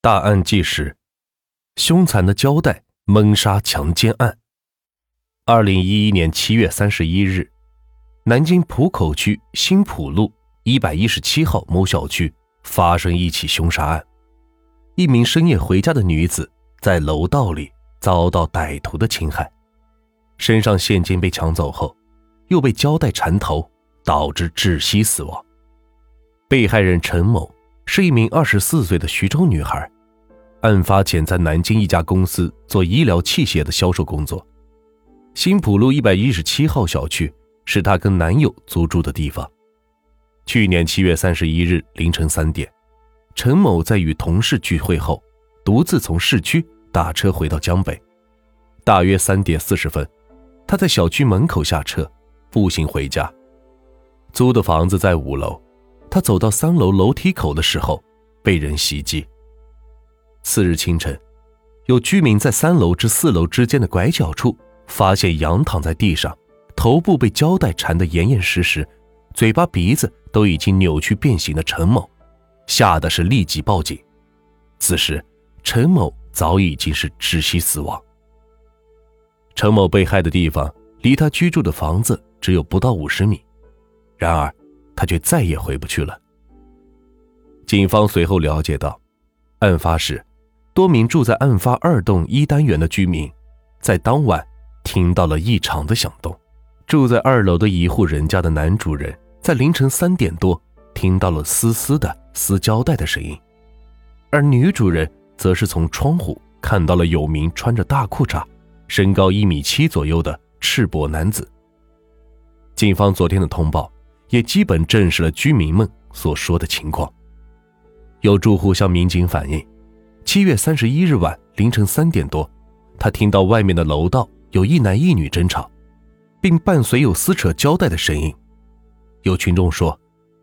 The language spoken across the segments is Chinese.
大案纪实：凶残的胶带闷杀强奸案。二零一一年七月三十一日，南京浦口区新浦路一百一十七号某小区发生一起凶杀案。一名深夜回家的女子在楼道里遭到歹徒的侵害，身上现金被抢走后，又被胶带缠头，导致窒息死亡。被害人陈某。是一名二十四岁的徐州女孩，案发前在南京一家公司做医疗器械的销售工作。新浦路一百一十七号小区是她跟男友租住的地方。去年七月三十一日凌晨三点，陈某在与同事聚会后，独自从市区打车回到江北。大约三点四十分，他在小区门口下车，步行回家。租的房子在五楼。他走到三楼楼梯口的时候，被人袭击。次日清晨，有居民在三楼至四楼之间的拐角处发现仰躺在地上，头部被胶带缠得严严实实，嘴巴鼻子都已经扭曲变形的陈某，吓得是立即报警。此时，陈某早已经是窒息死亡。陈某被害的地方离他居住的房子只有不到五十米，然而。他却再也回不去了。警方随后了解到，案发时，多名住在案发二栋一单元的居民，在当晚听到了异常的响动。住在二楼的一户人家的男主人，在凌晨三点多听到了丝丝的撕胶带的声音，而女主人则是从窗户看到了有名穿着大裤衩、身高一米七左右的赤膊男子。警方昨天的通报。也基本证实了居民们所说的情况。有住户向民警反映，七月三十一日晚凌晨三点多，他听到外面的楼道有一男一女争吵，并伴随有撕扯胶带的声音。有群众说，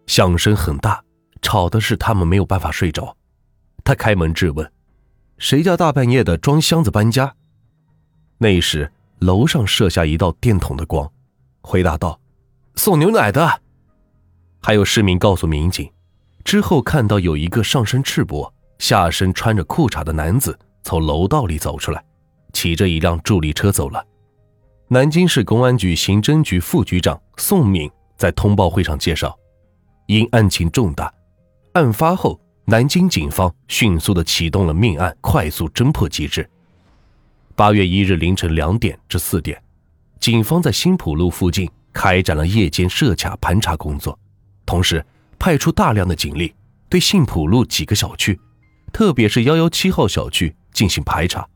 响声很大，吵的是他们没有办法睡着。他开门质问：“谁家大半夜的装箱子搬家？”那时楼上射下一道电筒的光，回答道：“送牛奶的。”还有市民告诉民警，之后看到有一个上身赤膊、下身穿着裤衩的男子从楼道里走出来，骑着一辆助力车走了。南京市公安局刑侦局副局长宋敏在通报会上介绍，因案情重大，案发后南京警方迅速的启动了命案快速侦破机制。八月一日凌晨两点至四点，警方在新浦路附近开展了夜间设卡盘查工作。同时，派出大量的警力对杏浦路几个小区，特别是幺幺七号小区进行排查。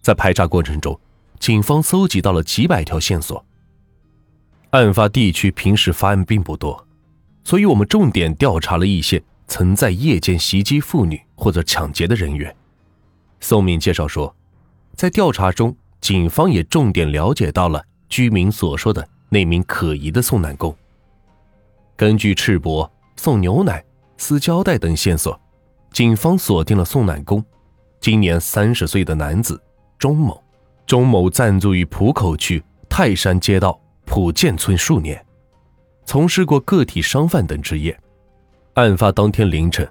在排查过程中，警方搜集到了几百条线索。案发地区平时发案并不多，所以我们重点调查了一些曾在夜间袭击妇女或者抢劫的人员。宋敏介绍说，在调查中，警方也重点了解到了居民所说的那名可疑的送奶工。根据赤膊、送牛奶、撕胶带等线索，警方锁定了送奶工，今年三十岁的男子钟某。钟某暂住于浦口区泰山街道浦建村数年，从事过个体商贩等职业。案发当天凌晨，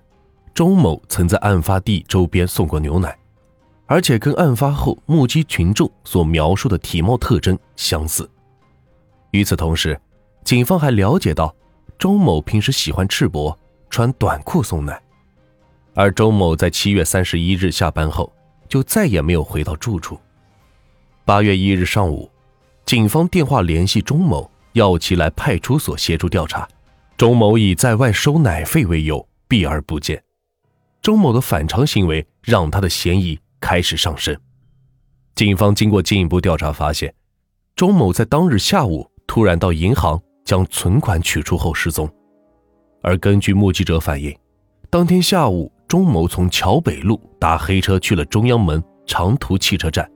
钟某曾在案发地周边送过牛奶，而且跟案发后目击群众所描述的体貌特征相似。与此同时，警方还了解到。周某平时喜欢赤膊穿短裤送奶，而周某在七月三十一日下班后就再也没有回到住处。八月一日上午，警方电话联系钟某，要其来派出所协助调查。钟某以在外收奶费为由避而不见。钟某的反常行为让他的嫌疑开始上升。警方经过进一步调查发现，钟某在当日下午突然到银行。将存款取出后失踪，而根据目击者反映，当天下午钟某从桥北路搭黑车去了中央门长途汽车站。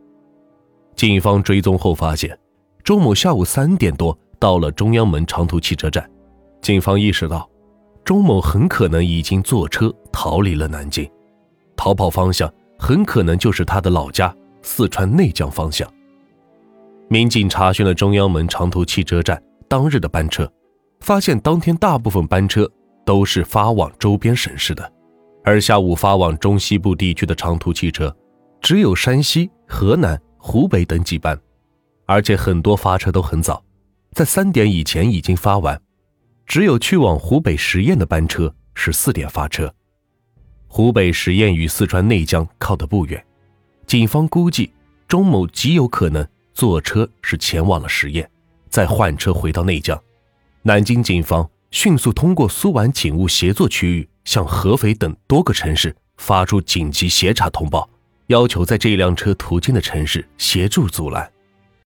警方追踪后发现，钟某下午三点多到了中央门长途汽车站。警方意识到，钟某很可能已经坐车逃离了南京，逃跑方向很可能就是他的老家四川内江方向。民警查询了中央门长途汽车站。当日的班车，发现当天大部分班车都是发往周边省市的，而下午发往中西部地区的长途汽车，只有山西、河南、湖北等几班，而且很多发车都很早，在三点以前已经发完。只有去往湖北十堰的班车是四点发车。湖北十堰与四川内江靠得不远，警方估计钟某极有可能坐车是前往了十堰，再换车回到内江。南京警方迅速通过苏皖警务协作区域向合肥等多个城市发出紧急协查通报，要求在这辆车途经的城市协助阻拦。